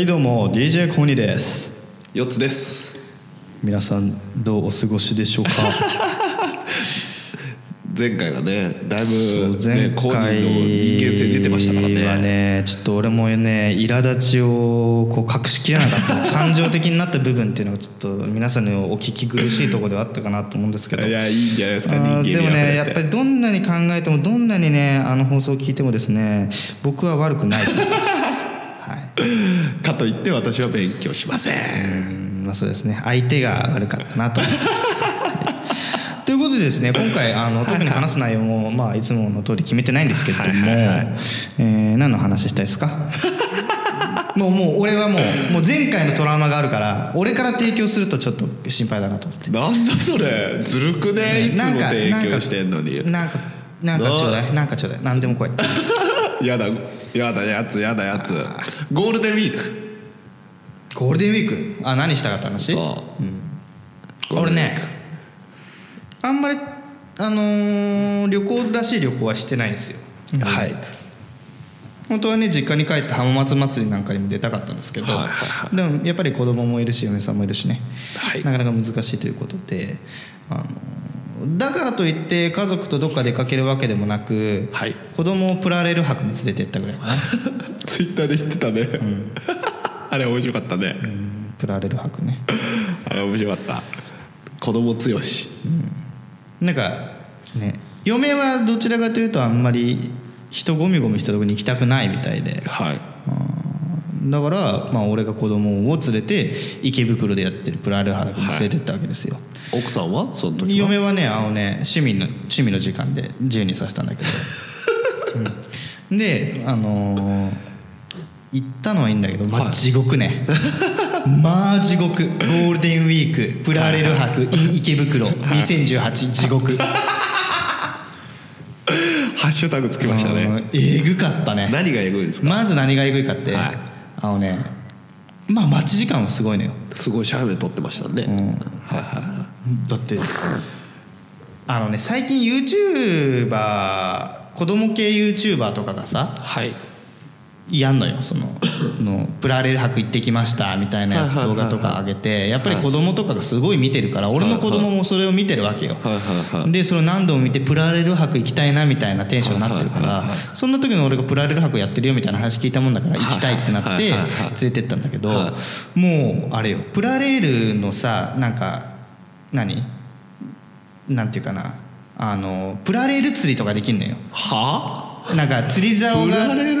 はいどうも DJ コニです。4つです。皆さんどうお過ごしでしょうか？前回がねだいぶ、ね、コーディの人間性出てましたからね。はねちょっと俺もね苛立ちをこう隠しきれなかった感情的になった部分っていうのがちょっと皆さんにお聞き苦しいところではあったかなと思うんですけど。いやいいんじゃないですか人間でもねやっぱりどんなに考えてもどんなにねあの放送を聞いてもですね僕は悪くないと思います。はい かといって私は勉強しません。うんまあそうですね。相手が悪かったなと思います。は いということでですね今回あの特に話す内容も、まあ、いつもの通り決めてないんですけれども、はいはいはい。えー何の話したいですか？もうもう俺はもうもう前回のトラウマがあるから俺から提供するとちょっと心配だなと思って。なんだそれ。ずるくねいつもなんか提供してんのに。なんかなんかちょうだいなんかちょうだい。何でも来い。やだやだやつやだやつ。ゴールデンウィーク。ゴールデンウィーク？あ何したかった話？そう、俺ねあんまりあのー旅行らしい旅行はしてないんですよ。はい。本当はね実家に帰って浜松祭りなんかにも出たかったんですけど、はいはいはでもやっぱり子供もいるし嫁さんもいるしね、はい。なかなか難しいということであのだからといって家族とどっか出かけるわけでもなく、はい。子供をプラレール博に連れてったぐらいかな、ツイッターで言ってたね、あれ面白かったね、うん。プラレール博ね。あれ面白かった。子供強し。なんかね嫁はどちらかというとあんまり人ゴミゴミしたとこに行きたくないみたいで。はいだから、まあ、俺が子供を連れて池袋でやってるプラル博に連れてったわけですよ、奥さんは？その時は？嫁はねあのね趣味の趣味の時間で自由にさせたんだけど、うん。であのー行ったのはいいんだけど、まあ、はい。地獄ね。まあ地獄。ゴールデンウィークプラレール博 in 池袋。2018地獄。ハッシュタグつきましたね。うん。えぐかったね。何がエグいですか？まず何がえぐいかって、はいあのねまあ待ち時間はすごいのよ。すごいシャーメン撮ってましたね、ん。はいはいはだってあのね最近 YouTuber 子供系 YouTuber とかがさいはいやんのよその のプラレール博行ってきましたみたいなやつ動画とか上げてやっぱり子供とかがすごい見てるから俺の子供もそれを見てるわけよ。でそれを何度も見てプラレール博行きたいなみたいなテンションになってるからそんな時の俺がプラレール博やってるよみたいな話聞いたもんだから行きたいってなって連れてったんだけどはもうあれよプラレールのさなんか何？なんていうかな。あのプラレール釣りとかできんのよ。はなんか釣り竿が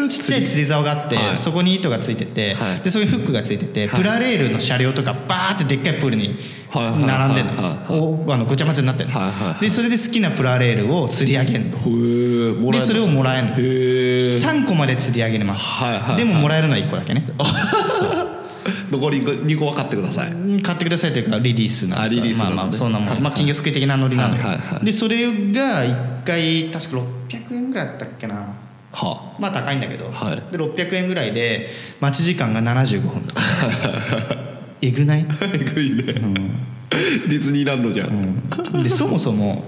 ちっちゃい釣り竿があって、はい。そこに糸がついてて、はい。でそこにフックがついてて、はい。プラレールの車両とかバーってでっかいプールにはいはいはい並んでるはいのおあのごちゃ混ぜになってるの、はいはいはい。でそれで好きなプラレールを釣り上げるの？でそれをもらえるの。へえ3個まで釣り上げれます、はいはいはい。でももらえるのは1個だけね。残り2個分かってください。うん買ってくださいというかリリースな。リリースまあまあそんなもん、まあ、金魚すくい的なノリなのよ、はいはいはいでそれが1回確か600円ぐらいだったっけな。はまあ高いんだけど、はい。で600円ぐらいで待ち時間が75分とか。えぐない、えぐいね、ディズニーランドじゃん、うん、でそもそも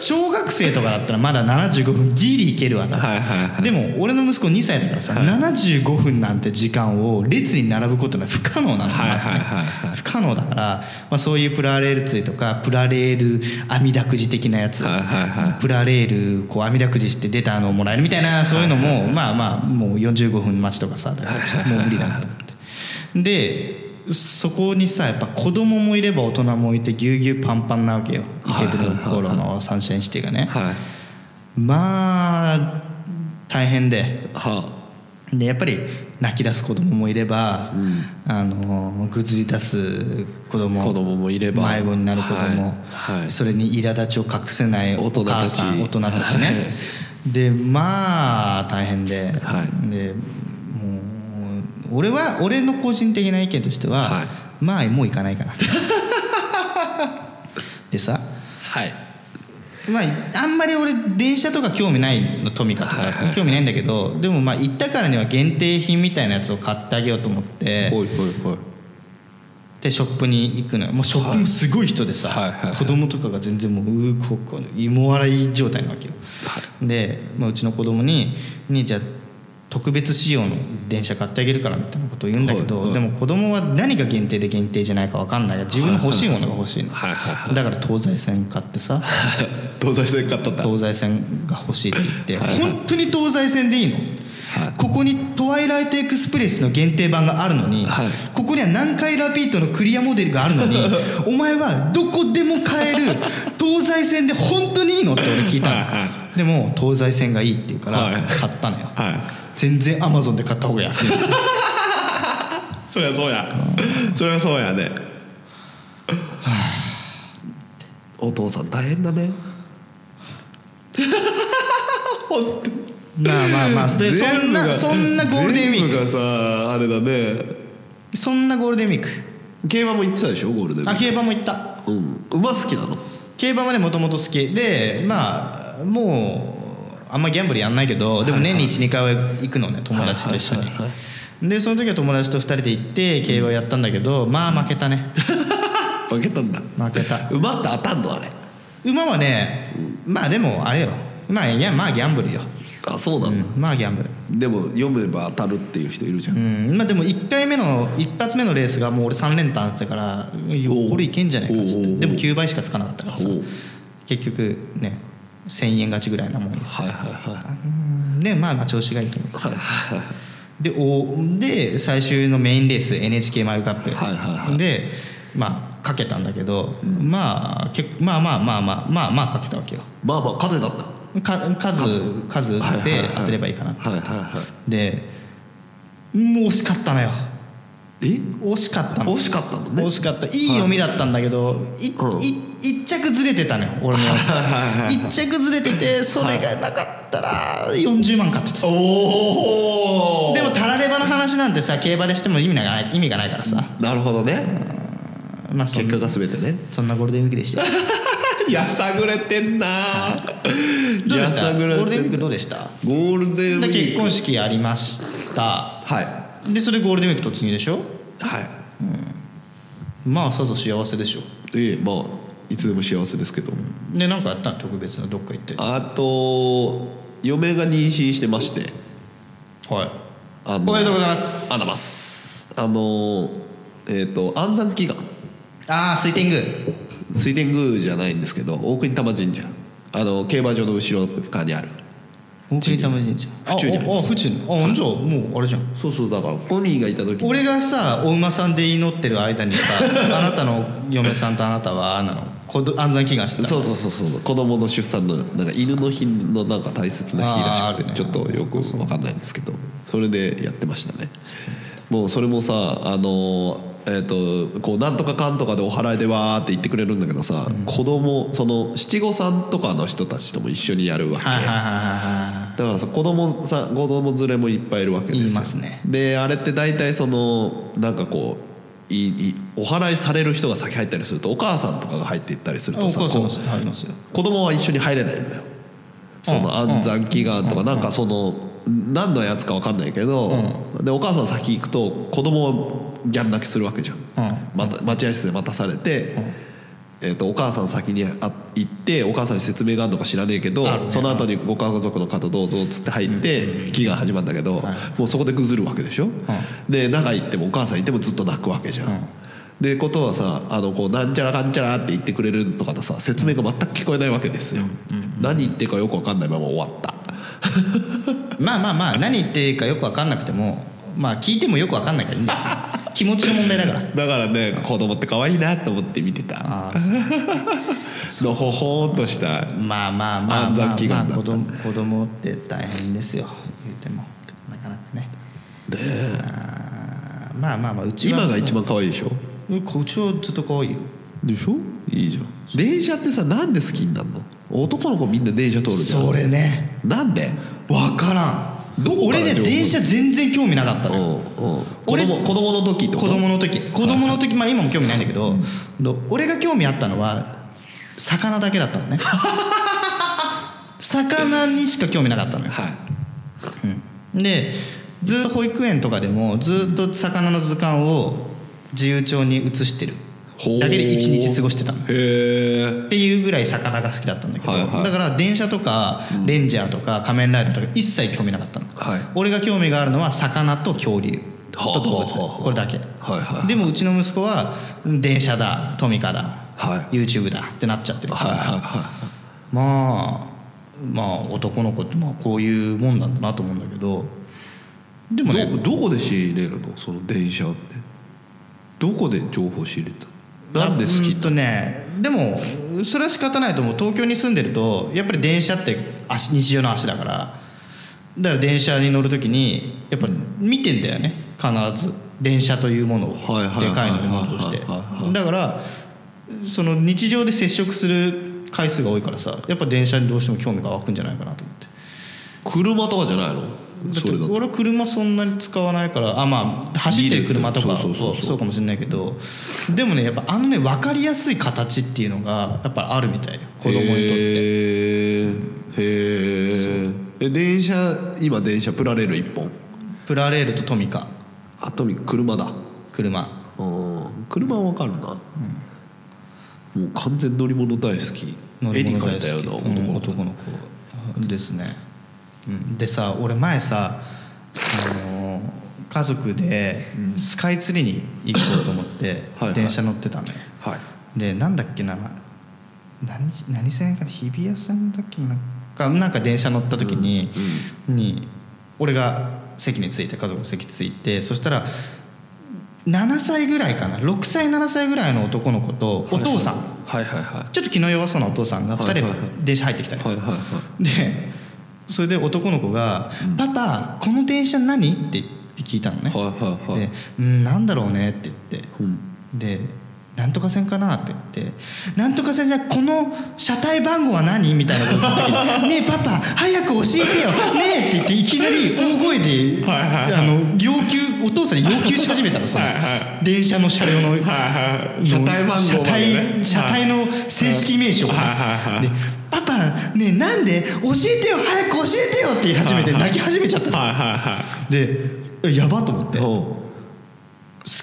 小学生とかだったらまだ75分ギリいけるわと、はいはいはい。でも俺の息子2歳だからさ、75分なんて時間を列に並ぶことは不可能なのはいまずねはいはい。はい不可能だから、まあ、そういうプラレール釣りとかプラレール網だくじ的なやつ、はいはいはい。プラレールこう網だくじして出たのをもらえるみたいなそういうのも、まあまあもう45分待ちとかさもう無理だなと思って。でそこにさやっぱ子供もいれば大人もいてぎゅうぎゅうパンパンなわけよ。池袋のサンシャインシティがね。はい。まあ大変で。はでやっぱり泣き出す子供もいれば、あのぐずり出す子供子供もいれば。迷子になる子供、はい。はい。それに苛立ちを隠せないお大人たち。大人たちね、はい。でまあ大変で,、はい。で俺は俺の個人的な意見としては、はい。まあもう行かないかな。でさはい。まあ、あんまり俺電車とか興味ないのトミカとかはいはい興味ないんだけどでもまあ行ったからには限定品みたいなやつを買ってあげようと思ってほいほいほい。でショップに行くのよ。もうショップもすごい人でさ、はいはいはい。子供とかが全然もううーこうこう芋洗い状態なわけよ、で、まあ、うちの子供に「兄ちゃん特別仕様の電車買ってあげるからみたいなことを言うんだけど、はいはいでも子供は何が限定で限定じゃないか分かんないから自分の欲しいものが欲しいの、はいはいはだから東西線買ってさ 東西線買った東西線が欲しいって言って本当に東西線でいいの、はい。ここにトワイライトエクスプレスの限定版があるのに、はい。ここには南海ラピートのクリアモデルがあるのにお前はどこでも買える 東西線で本当にいいのって俺聞いたの、はいはでも東西線がいいって言うからはい。買ったのよ、はい。全然アマゾンで買った方が安い。そりゃそうや。そりゃそうやね。お父さん大変だね。本当にまあまあまあでそんなそんなゴールデンウィー全部がさあれだね。クそんなゴールデンウィーク。競馬も行ってたでしょゴールデンウィーク。あ競馬も行った。うん。馬好きなの？競馬はねもともと好き。でまあもうあんまギャンブルやんないけどでも年に12回は行くのね友達と一緒に。はいはいはいでその時は友達と2人で行って競馬やったんだけどまあ負けたね。負けたんだ。負けた。馬って当たんのあれ？馬はねまあでもあれよ。まあいやまあギャンブルよ、あそうなんだ、うん、まあギャンブル。でも読めば当たるっていう人いるじゃん、うん。まあでも1回目の一発目のレースがもう俺3連単だったからこれいけんじゃないかっつって。でも9倍しかつかなかったからさ。結局ね1000円勝ちぐらいなもんよはいはいはい。うん。でまあまあ調子がいいと思う。はいはいはい。でおで最終のメインレース NHK マイルカップ、はいはいはい。でまあかけたんだけど、まあけまあまあまあまあまあまあかけたわけよ。まあまあ勝てたんだか数数。で当てればいいかなはいはいはい。でもう惜しかったのよ。え？惜しかったの。惜しかったのね。惜しかった。いい読みだったんだけど、い。うん。い一着ずれてたのよ俺のはいはい一着ずれててそれがなかったら40万買ってた。おおでもタラレバの話なんてさ競馬でしても意味がない意味がないからさ、なるほどね。まあ結果が全てね。そんなゴールデンウィークでしたよ やさぐれてんな。どうでした？やさぐれてんゴールデンウィークどうでした？ゴールデンウィーク。で結婚式やりました。はい。でそれゴールデンウィーク突入でしょ？はい。まあさぞ幸せでしょ。ええまあいつでも幸せですけど。で何かやったの特別などっか行って。あと嫁が妊娠してまして。はい。あおめでとうございます。あらますあのえっ、と安産祈願。ああ水天宮水天宮じゃないんですけど大国玉神社。あの競馬場の後ろ側にある。大国玉神社。府中にありますああ府中にあじゃあもうあれじゃん。そうそうだからポニーがいた時に。俺がさお馬さんで祈ってる間にさ あなたの嫁さんとあなたはあなの。安産祈願してた。そうそうそうそう。子供の出産のなんか犬の日のなんか大切な日らしくて、ね。ちょっとよく分かんないんですけど。それでやってましたね。もうそれもさあのえっ、とこうなんとかかんとかでお祓いでわーって言ってくれるんだけどさ、子供その七五三とかの人たちとも一緒にやるわけ、だからさ子供さ子供連れもいっぱいいるわけですよ。ね。であれって大体そのなんかこういいお祓いされる人が先入ったりするとお母さんとかが入っていったりするとさこお母さんも入りますよ。う子供は一緒に入れないのよ。そのうん安産祈願とかなんかその何のやつか分かんないけどでお母さん先行くと子供はギャン泣きするわけじゃん。うん。また待合室で待たされて、えー、とお母さん先にあ行ってお母さんに説明があるのか知らねえけど、ね。その後にご家族の方どうぞっつって入って祈願始まるんだけど、もうそこでぐずるわけでしょ、で中行ってもお母さんいてもずっと泣くわけじゃん、でことはさあのこうなんちゃらかんちゃらって言ってくれるとかのさ説明が全く聞こえないわけですよ、何言ってるかよく分かんないまま終わった。まあまあまあ何言ってるかよく分かんなくてもまあ聞いてもよく分かんないからいいんだよ 気持ちの問題だから。だからね子供って可愛いなと思って見てた。あのほほーっとしたまあまあまあまあまあ子供子供って大変ですよ。言っても。なかなかね。あーまあまあまあうちは。今が一番可愛いでしょ？うちはずっと可愛いよ。でしょ？いいじゃん。電車ってさなんで好きになるの？男の子みんな電車通るじゃん。それね。なんで？分からんどこ俺ね電車全然興味なかったの。ようんう。ん子俺供子供の時子供の時。子供の時まあ今も興味ないんだけど、ど俺が興味あったのは魚だけだったのね。魚にしか興味なかったのよ。はい。でずっと保育園とかでもずっと魚の図鑑を自由帳に写してるだけで一日過ごしてたの。っていうぐらい魚が好きだったんだけど、はいはい。だから電車とかレンジャーとか仮面ライダーとか一切興味なかったの。はい。俺が興味があるのは魚と恐竜。と動物。これだけ。はいはい。でもうちの息子は電車だトミカだ、はい。YouTube だってなっちゃってる。から、はいはいはい。まあまあ男の子ってまあこういうもんなんだなと思うんだけどでもねどどこで仕入れるの？その電車って。どこで情報仕入れたなんで好きうんとねでもそれは仕方ないと思う。東京に住んでるとやっぱり電車って足日常の足だから。だから電車に乗る時にやっぱ見てんだよね。必ず。電車というものを。でかい乗り物として。だからその日常で接触する回数が多いからさやっぱ電車にどうしても興味が湧くんじゃないかなと思って。車とかじゃないの？だって俺は車そんなに使わないからあまあ走ってる車とかそうかもしれないけどでもねやっぱあのね分かりやすい形っていうのがやっぱあるみたいよ。子供にとって。へえへええ電車今電車プラレール1本。プラレールとトミカ。あとに車だ。車。うん車は分かるな、もう完全乗り物大好き。絵に描いたような男の子、うん男の子ですね、うん、でさ俺前さあの家族でスカイツリーに行こうと思ってはいはい。電車乗ってたのよ。はい。でなんだっけな何何線かな日比谷線だっけなんかなんか電車乗った時に,、に俺が席に着いて家族の席に着いてそしたら7歳ぐらいかな6歳7歳ぐらいの男の子とお父さん、はいはいはちょっと気の弱そうなお父さんが2人ではいはいはい。電車入ってきたのはいはいはい。でそれで男の子が「パパこの電車何?」って聞いたのね、はいはいはい。で「うんなんだろうね」って言って。うん。で「なんとか線かな?」って言って「なんとか線じゃこの車体番号は何?」みたいなこと言った時に「ねえパパ早く教えてよ。ねえ」って言っていきなり大声であの要求お父さんに要求し始めたのその電車の車両の車体番号ね。車体の正式名称でパパねえなんで教えてよ早く教えてよって言い始めて泣き始めちゃったの。はいはいはでえやばと思って。い好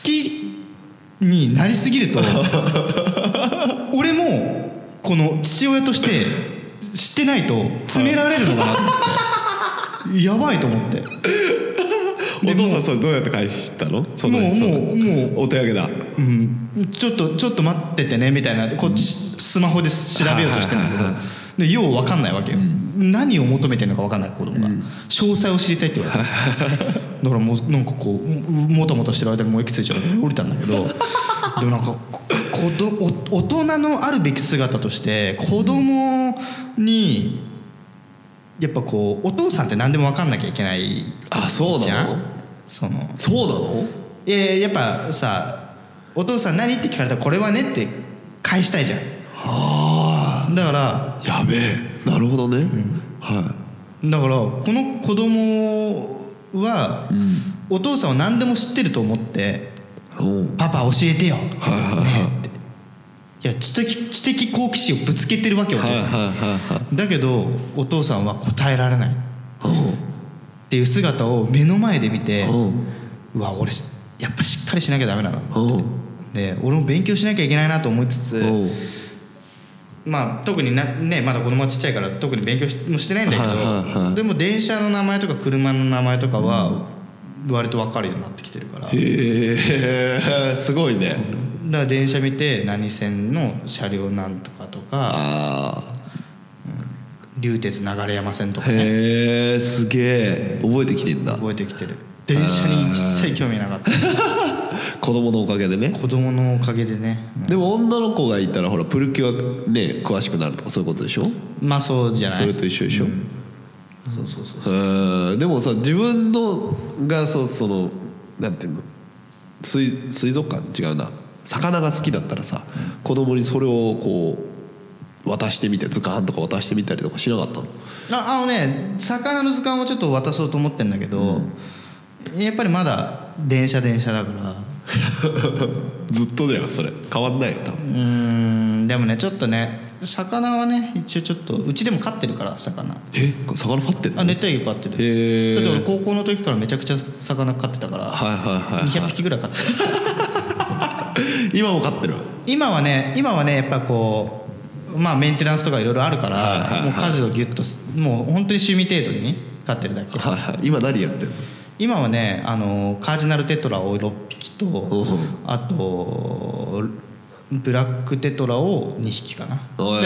きになりすぎると 俺もこの父親として知ってないと詰められるのかなと思って。やばいと思ってお父さんそれどうやって返したの？そのもうもうもうお手上げだ。うん、ちょっとちょっと待っててねみたいなこっちスマホで調べようとしてるんだけど。でよう分かんないわけよ、何を求めてるのか分かんない子供が、詳細を知りたいって言われて。だからもうなんかこうもたもたしてる間にもう息ついちゃ降りたんだけど。でもなんか大人のあるべき姿として子供にやっぱこうお父さんって何でも分かんなきゃいけないあそうじゃん？そのそうなの？いやいややっぱさ「お父さん何?」って聞かれたら「これはね」って返したいじゃん。あだからあやべえ。なるほどね、はだからこの子供は、お父さんは何でも知ってると思っていう。ん「パパ教えてよ」はいはいはい。ねって。いや知的知的好奇心をぶつけてるわけよお父さん、はいはいはいだけどお父さんは答えられないっていう姿を目の前で見て、うわ俺やっぱしっかりしなきゃダメだな。で俺も勉強しなきゃいけないなと思いつつ、うん。まあ特になねまだ子供はちっちゃいから特に勉強しもしてないんだけど、でも電車の名前とか車の名前とかは割と分かるようになってきてるから、だかへえすごいね。ら電車見て何線の車両なんとかとかああ流鉄流山線とかね。へえすげえ。覚えてきてんだ。覚えてきてる。電車に一切興味なかった。子供のおかげでね。子供のおかげでね。でも女の子がいたらほらプルキュアね詳しくなるとかそういうことでしょ？まあそうじゃない。それと一緒でしょ、そうそうそうう。んでもさ自分のがそうそのなんていうの？水水族館？違うな。魚が好きだったらさ、子供にそれをこう渡してみて図鑑とか渡してみたりとかしなかったの？ああのね魚の図鑑はちょっと渡そうと思ってんだけど、やっぱりまだ電車電車だから。ずっとだよそれ。変わんないよ多う分ーんでもねちょっとね魚はね一応ちょっとうちでも飼ってるから魚。え？魚飼ってんの？あ熱帯魚飼ってる。へー。だって俺高校の時からめちゃくちゃ魚飼ってたから、はいはいはい、は200匹ぐらい飼ってるい、今も飼ってる今はね今はねやっぱこうまあメンテナンスとかいろいろあるから、はいはいはい。もう数をギュッとすもう本当に趣味程度に飼ってるだけ。はいはい。今何やってんの？今はねあのカージナルテトラを6匹とおあとブラックテトラを2匹かな。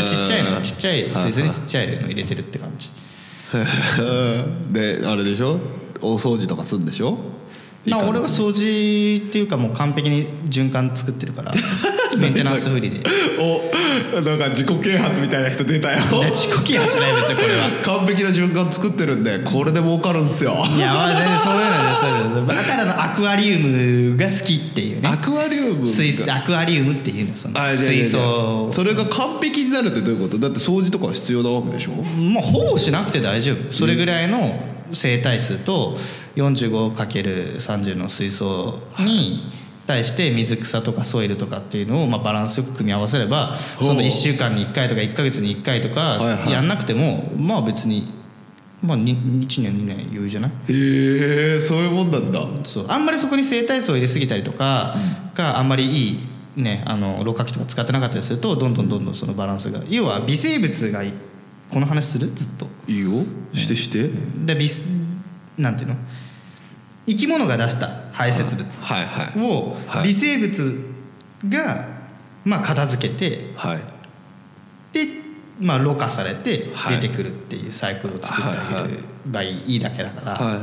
ちっちゃいのちっちゃい水槽にちっちゃいの入れてるって感じ。であれでしょ？大掃除とかするんでしょ？まあいい俺は掃除っていうかもう完璧に循環作ってるから。メンテナンスフリーで。おなんか自己啓発みたいな人出たよ。自己啓発じゃない別にこれは。完璧な循環作ってるんでこれで儲かるんすよ。いやまあ全然そういうのでそういうのでだからのアクアリウムが好きっていうね。アクアリウムが。水槽アクアリウムっていうのその水槽それが完璧になるってどういうこと？だって掃除とかは必要なわけでしょ？もうほぼしなくて大丈夫。それぐらいの生態数と 45×30 の水槽に対して水草とかソイルとかっていうのをまあバランスよく組み合わせればその1週間に1回とか1ヶ月に1回とかやんなくてもまあ別にまあ1年2年余裕じゃない？へえそういうもんなんだ。そう。あんまりそこに生態素を入れすぎたりとかがあんまりいいねあのろ過器とか使ってなかったりするとどんどんどんどんそのバランスが。要は微生物がいこの話する？ずっと。いいよ。してして。で微なんていうの？生き物が出した排泄物はいはい。をはい。微生物がまあ片付けてはい。でまあろ過されてはい。出てくるっていうサイクルを作ってあげればいいだけだから、は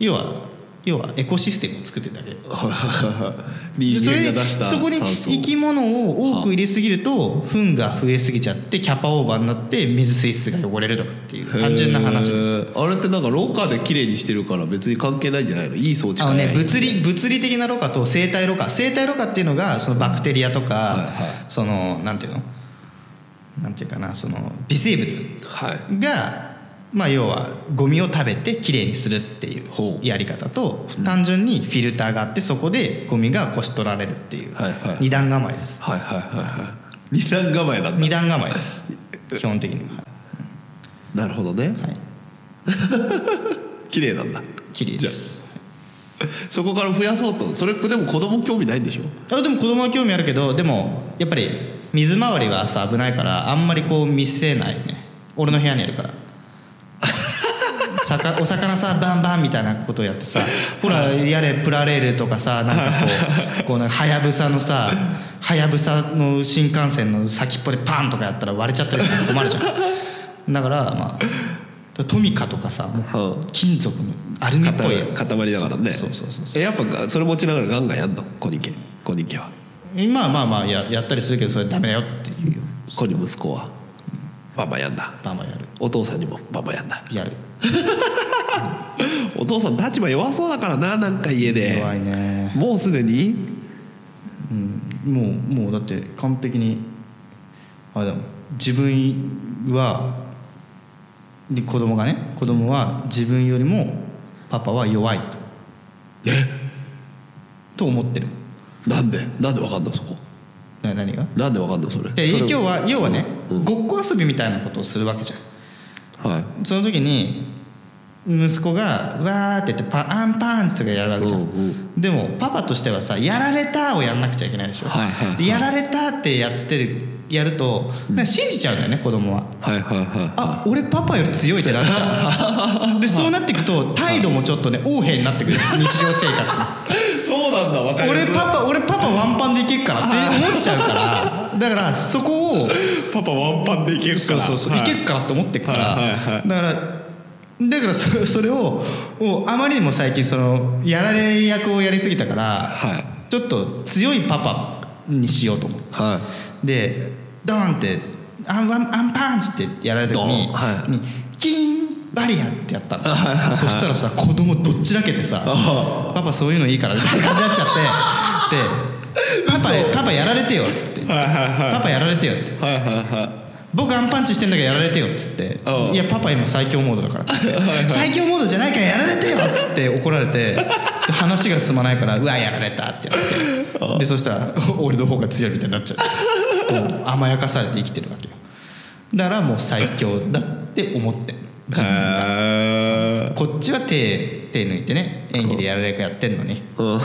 い。要は要はエコシステムを作ってるだけ。それそこに生き物を多く入れすぎると糞が増えすぎちゃってキャパオーバーになって水水質が汚れるとかっていう単純な話です。あれってなんか廊下で綺麗にしてるから別に関係ないんじゃないの？いい装置あのね物理物理的なろ過と生態ろ過。生態ろ過っていうのがそのバクテリアとか、はいはい。そのなんていうの？なんていうかなその微生物はい。がまあ要はゴミを食べてきれいにするっていうやり方と単純にフィルターがあってそこでゴミがこし取られるっていう二段構えです。はいはいはいはい。二段構えなんだ。二段構えです。基本的に。はなるほどね。はい。綺麗なんだ。綺麗です。そこから増やそうと。それでも子供興味ないんでしょ？あでも子供は興味あるけどでもやっぱり水回りはさ危ないからあんまりこう見せないよね。俺の部屋にあるからお魚さバンバンみたいなことをやってさ ほらやれプラレールとかさなんかこう こうなんかはやぶさのさはやぶさの新幹線の先っぽでパンとかやったら割れちゃったりすると困るじゃん。だからまあトミカとかさもううん。金属のアルミっぽいやつ。塊塊だからね。そうそうそうそう。えやっぱそれ持ちながらガンガンやんの？コニケコニケは。まあまあまあややったりするけどそれダメだよっていう。よコニ息子はバンバンやんだバンバンやる。お父さんにもバンバンやんだやる。お父さん立場弱そうだからななんか家で。弱いね。もうすでに？もうもうだって完璧にあれだもん自分はで子供がね子供は自分よりもパパは弱いと。と思ってる。なんで？なんでわかんの？そこな何が？なんでわかんのそれ？でそれ今日は要はね、うん。ごっこ遊びみたいなことをするわけじゃん。はい。その時に息子が「わ」って言ってパアンパンってやるわけじゃん、うんうん。でもパパとしてはさ「やられた」をやんなくちゃいけないでしょ、はいはいはい。でやられたってやってるやると信じちゃうんだよね子供は。はいはいはあ俺パパより強いってなっちゃう。でそうなっていくと態度もちょっとね横柄になってくる。日常生活なんだわか俺パパ俺パパワンパンでいけるからって思っちゃうから。だからそこをパパワンパンでいけるから。そうそうそう、はい。い、けるからって思ってるから、はいはいはい。だからだからそそれをあまりにも最近そのやられ役をやりすぎたから、はい。ちょっと強いパパにしようと思って。はでドーンってアンワンアンパンチってやられた時に,、はい。にキーンバリアってやったの。そしたらさ子供どっちだけてさ「パパそういうのいいから」みたいな感じになっちゃってで「パパパパやられてよ」ってパパやられてよ」ってはいはいはい僕アンパンチしてんだからやられてよっつって。うん「いやパパ今最強モードだから」っつって「最強モードじゃないからやられてよ」っつって怒られて。で話が進まないから「うわやられた」ってやって。でそしたら俺の方が強いみたいになっちゃって。甘やかされて生きてるわけよ。だからもう最強だって思って自分が。へこっちは手手抜いてね演技でやられるかやってんのに。ーうん。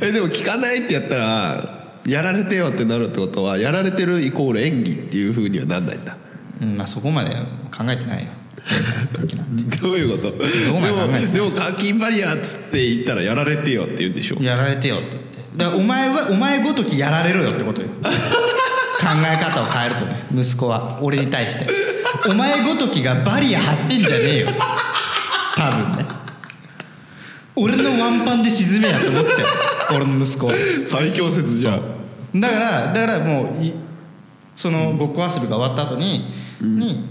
えでも聞かないってやったらやられてよってなるってことはやられてるイコール演技っていうふうにはなんないんだ。うんまあそこまで考えてないよ。どういうこと？でも課金バリアっつって言ったらやられてよって言うんでしょ？やられてよって言って。だからお前はお前ごときやられろよってことよ。考え方を変えるとね息子は。俺に対してお前ごときがバリア張ってんじゃねえよ。多分ね。俺のワンパンで沈めやと思ってよ俺の息子は最強説じゃん。だからだからもういそのごっこ遊びが終わった後に、に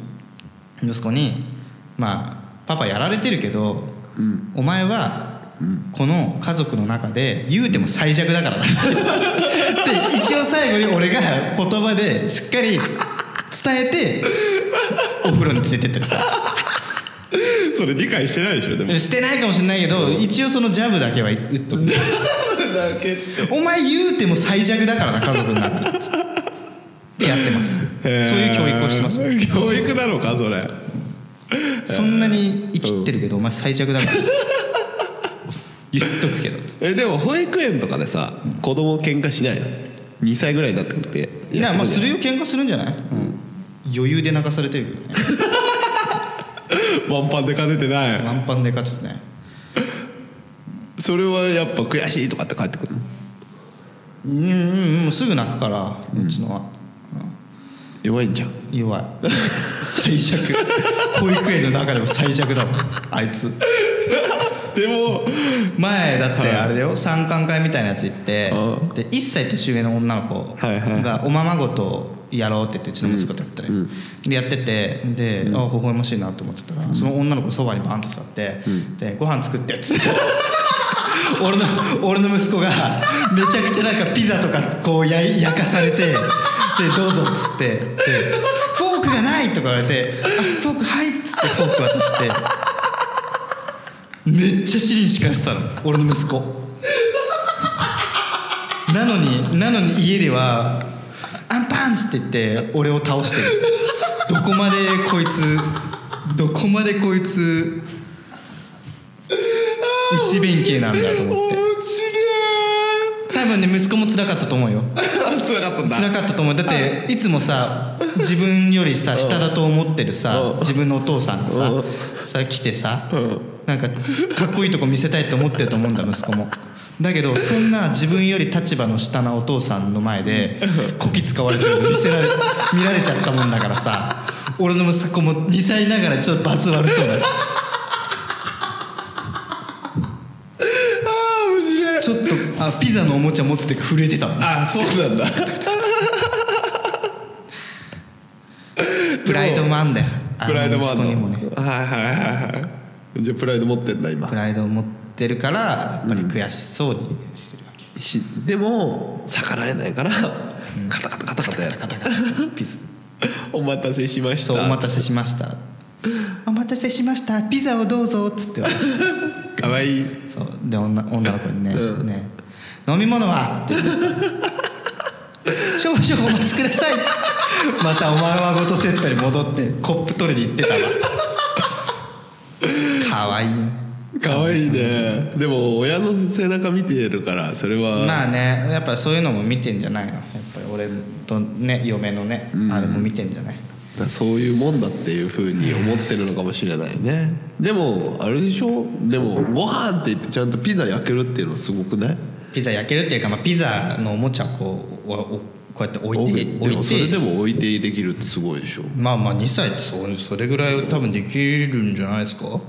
息子に「まあパパやられてるけど、うん。お前はこの家族の中で言うても最弱だからだ」っ てで一応最後に俺が言葉でしっかり伝えてお風呂に連れてったりさ。それ理解してないでしょでも。してないかもしれないけど一応そのジャブだけは打っとく。だけお前言うても最弱だからな家族の中でつってでやってます。そういう教育をしてます。教育なのかそれ。そんなに生きってるけどお前最弱だから。言っとくけど。えでも保育園とかでさ子供喧嘩しないの？2歳ぐらいになってくて。いやまあするよ喧嘩するんじゃない、余裕で泣かされてるけどね。ワンパンで勝ててない。ワンパンで勝つねそれはやっぱ悔しいとかって帰ってくる？のうんうんすぐ泣くからうちのは、弱いんじゃん。弱い。最弱。保育園の中でも最弱だもんあいつ。でも前だってはい。あれだよ参観会みたいなやつ行ってうん。で1歳年上の女の子がおままごとやろうって言ってうちの息子とやったり、でやっててで、あ微笑ましいなと思ってたら、その女の子そばにバンと座って「でご飯作って」っつって。俺の俺の息子がめちゃくちゃなんかピザとかこうや焼かされてでどうぞっつってでフォークがないとか言われて「あフォークはい」っつってフォーク渡して。めっちゃ尻に敷かれてたの俺の息子。なのになのに家では「アンパンチ!」って言って俺を倒してる。どこまでこいつどこまでこいつ一弁慶なんだと思って。面多分ね息子も辛かったと思うよ。白 い辛かったんだ辛かったと思う。だってい。つもさ自分よりさ 下だと思ってるさうん。自分のお父さんがさうん。さ来てさうん。なんかかっこいいとこ見せたいと思ってると思うんだ息子もだけどそんな自分より立場の下なお父さんの前でこき使われてるの見せられ見られちゃったもんだからさ俺の息子も2歳ながらちょっと罰悪そうだああ面白い。ちょっとあピザのおもちゃ持つてか震えてたのあそうなんだ。プライドもあんだよ。プライドもあるの。息子にもね。はいはいはいはい。じゃあプライド持ってんだ今。プライドを持ってるからやっぱり悔しそうにしてるわけ、しでも逆らえないからカタカタカタカタや。るカタカタピザ。お待たせしました。そうお待たせしました。お待たせしました。ピザをどうぞっつって渡して かわいい。そう。で女女の子にね,、うん。ね。飲み物は?」って少々お待ちください」っつって。またお前はごとセットに戻ってコップ取りに行ってたわ。かわいいかわいいね。でも親の背中見てるからそれは。まあねやっぱそういうのも見てんじゃないの？やっぱり俺とね嫁のね、あれも見てんじゃない？そういうもんだっていうふうに思ってるのかもしれないね。でもあれでしょ？でもご飯って言ってちゃんとピザ焼けるっていうのはすごくない？ピザ焼けるっていうか、まあ、ピザのおもちゃをこうこうやって置いてで置いもそれでても置いてできるってすごいでしょ。まあまあ2歳ってそそれぐらい多分できるんじゃないですか？で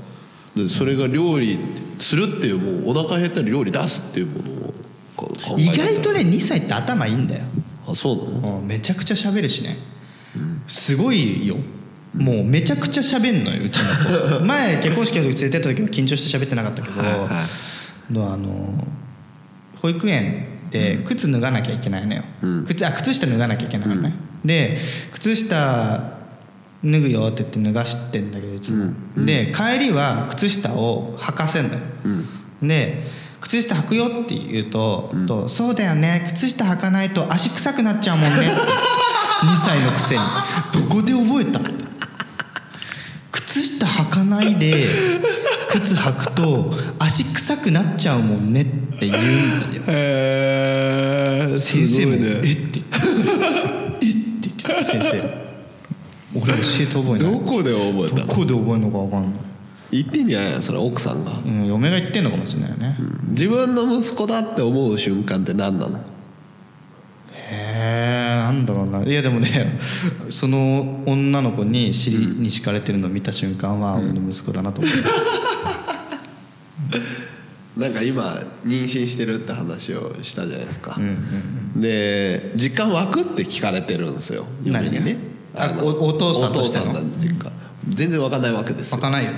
それが料理するっていうもうお腹減ったら料理出すっていうものを意て外とね2歳って頭いいんだよ。あそうなの？うんめちゃくちゃ喋るしね、すごいよ。もうめちゃくちゃ喋んのようちの子。前結婚式の時連れてった時は緊張して喋ってなかったけど、はいはいのあの保育園で靴脱がなきゃいけないのよ、うん。靴あ靴下脱がなきゃいけないのね、で靴下脱ぐよって言って脱がしてんだけどいつも、で帰りは靴下を履かせんのよ、で靴下履くよって言うと,、とそうだよね。靴下履かないと足臭くなっちゃうもんねって。2歳のくせに。どこで覚えた？靴下履かないで靴履くと足臭くなっちゃうもんねって言うんだよ。へえ先生も「ねえっ?」て言って「えっ?」て言ってた先生俺教えて覚えない。どこで覚えたの？どこで覚えるのか分かんない、言ってんじゃないそれ奥さんが。うん、嫁が言ってんのかもしれないよね、自分の息子だって思う瞬間って何なの？へえなんだろうな。いやでもね その女の子に尻に敷かれてるのを見た瞬間は俺の息子だなと思って、なんか今妊娠してるって話をしたじゃないですか、で実感湧くって聞かれてるんですよ嫁にねあのおお父さんとしての。お父さんの実感全然湧かないわけですよ。湧かないよ。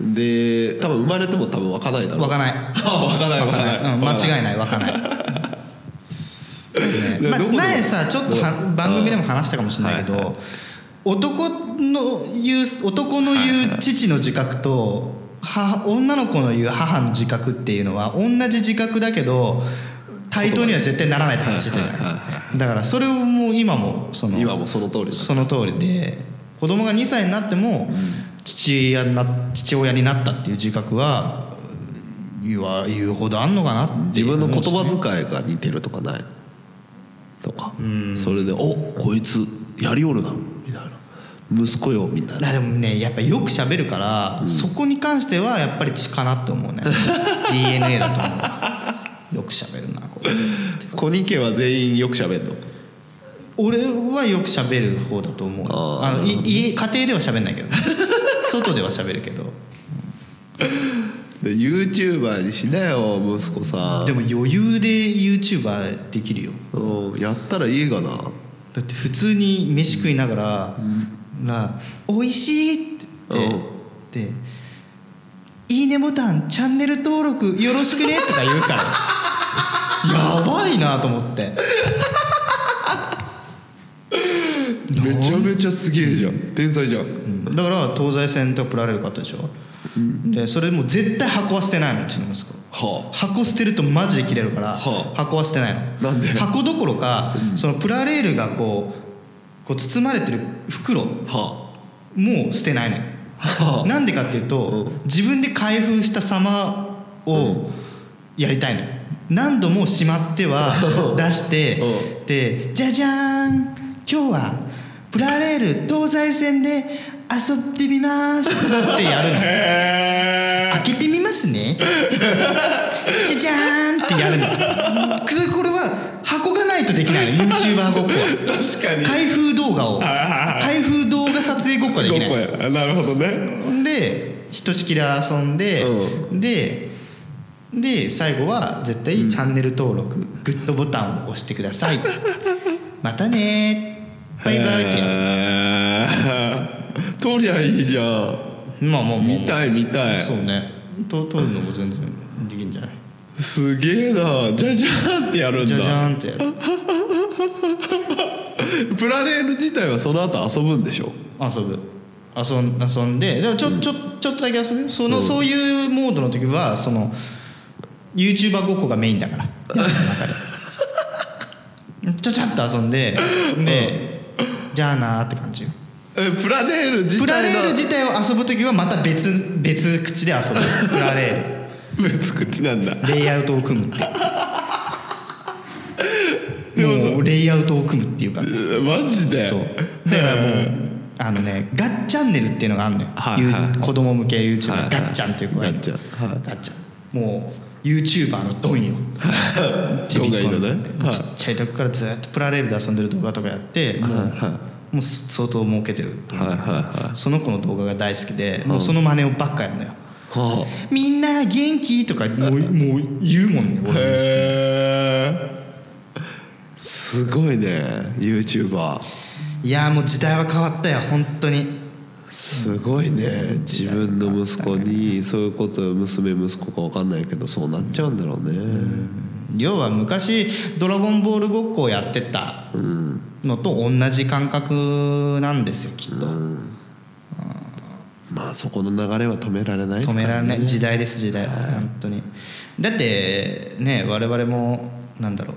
で多分生まれても多分湧かないだろう。湧かない。湧かない湧かない。うん、間違いない湧かない、ね。ま前さちょっとは番組でも話したかもしれないけど、はいはい。男の言う男の言う父の自覚と母女の子の言う母の自覚っていうのは同じ自覚だけど対等には絶対ならないって話じゃはいはいない。だからそれを今もその今もその通りだその通りで子供が2歳になっても父親にな父親になったっていう自覚は言わ言うほどあんのかなって自分の言葉遣いが似てるとかない？とか。それで「おこいつやりおるな」みたいな「息子よ」みたいな。あでもねやっぱよく喋るから、そこに関してはやっぱり血かなって思うね。DNA だと思う。よく喋るなこいつ小ニ家は全員よく喋るの俺はよく喋る方だと思うあのい家家庭では喋んないけど。ね 外では喋るけど。で YouTuber にしなよ息子さでも余裕で YouTuber できるよ。うんやったらいいがな。だって普通に飯食いながら「ら美味しい!」って言ってで「いいねボタンチャンネル登録よろしくね」とか言うから。やばいなと思ってめちゃめちゃすげえじゃん。天才じゃん。うん。だから東西線とプラレール買ったでしょ、でそれもう絶対箱は捨てないのうちの息子。は箱捨てるとマジで切れるから、はあ。箱は捨てないの。なんで？箱どころか、そのプラレールがこうこう包まれてる袋も捨てないのよ。はあ。なんでかっていうと、自分で開封した様をやりたいのよ。何度もしまっては出してうでじゃじゃーん今日はプラレール東西線で遊んでみますってやるの。へ開けてみますね。じゃじゃーんってやるの。これは箱がないとできないの。YouTuber ごっこは。確かに。開封動画を。開封動画撮影ごっこはできないなるほどね。でひとしきり遊んで、でで最後は絶対チャンネル登録、グッドボタンを押してください。またねバイバイってやるへー撮りゃいいじゃん。まあまあまあまあ。見たい見たい。そうね。と撮るのも全然できるんじゃない？すげえな。じゃじゃーんってやるんじゃじゃだーんってやる。プラレール自体はその後遊ぶんでしょ？遊ぶ。遊ん遊んで。でもちょ,、ちょちょっとだけ遊ぶよ。その、そういうモードの時はその YouTuber ごっこがメインだから。ちょちゃっと遊んで。で、じゃあなーって感じよ。えプラレール自体プラレールの自体を遊ぶ時はまた別別口で遊ぶ。プラレ 別口なんだ。ールレイアウトを組むって。でもレイアウトを組むっていうか。らマジで？そう。だからもうあのねガッチャンネルっていうのがあるのよ、はいはい子供向け YouTuber、はいはい。ガッチャンっていう子がいる。ガッチャン。はい。ガッチャン。もう YouTuber のドンよ。ちびっこドンがいいのね。はいちっちゃい時からずっとプラレールで遊んでる動画とかやってもう,、はいはいもう相当儲けてると思うはいはいはその子の動画が大好きで、もうその真似をばっかやるのよ。はみんな元気？とかもうもう言うもんねあ俺のへえ。すごいね YouTuber いやーもう時代は変わったよ本当にすごいね。自分の息子にそういうこと娘息子か分かんないけどそうなっちゃうんだろうね。要は昔「ドラゴンボール」ごっこをやってたうんのと同じ感覚なんですよきっと、まあそこの流れは止められないです止めかられない。時代です時代。本当に。だってね我々もなんだろう。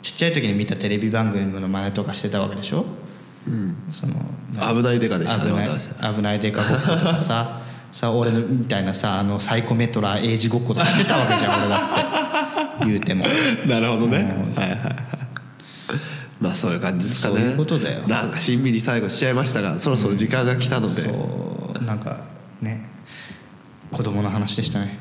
ちっちゃい時に見たテレビ番組の真似とかしてたわけでしょ？うん。その危ないデカでしたね危ない私。危ないデカごっことかさ さ俺みたいなさあのサイコメトラエイジごっことかしてたわけじゃん俺だって。言うても。なるほどね。はいはいはい。まあそういう感じですかね。そういうことだよ。なんかしんみり最後しちゃいましたがそろそろ時間が来たので、そうなんかね子供の話でしたね。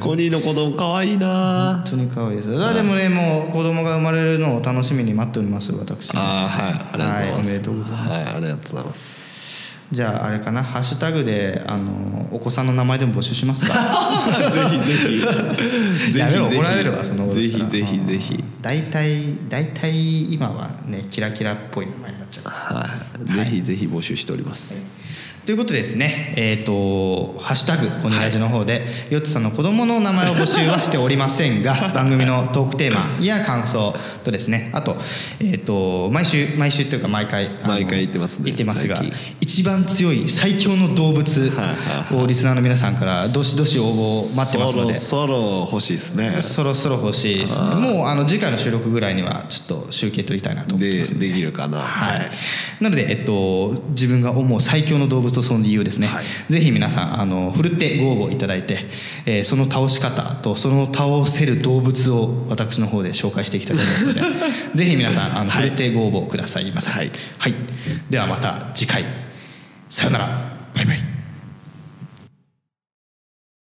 コニーの子供可愛いな。本当に可愛いです。あでもねもう子供が生まれるのを楽しみに待っております私ああはい。ありがとうございます、はいおめでとうございます。はいありがとうございます。じゃああれかな？ハッシュタグであのお子さんの名前でも募集しますか。ぜ ひぜひ。ぜひ 怒られるわそのぜひぜひぜひ。大体大体今はねキラキラっぽい名前になっちゃう。はい、ぜひぜひ募集しております、ということでですね、えー、とハッシュタグこのラジの方で、ヨッツさんの子供の名前を募集はしておりませんが 番組のトークテーマや感想とですねあと,、えー、と毎週毎週というか毎回毎回言ってますね言ってますが一番強い最強の動物はいはいをリスナーの皆さんからどしどし応募待ってますので。そろそろ欲しいですね。そろそろ欲しいですね。もうあの次回の収録ぐらいにはちょっと集計取りたいなと思ってでますできるかな。はい、なので、えっと、自分が思う最強の動物とその理由ですね、はい。ぜひ皆さんあのふるってご応募いただいて、えーその倒し方とその倒せる動物を私の方で紹介していきたいと思いますので ぜひ皆さんあのふるってご応募くださいませ、はい。はい、ではまた次回。さよなら。バイバイ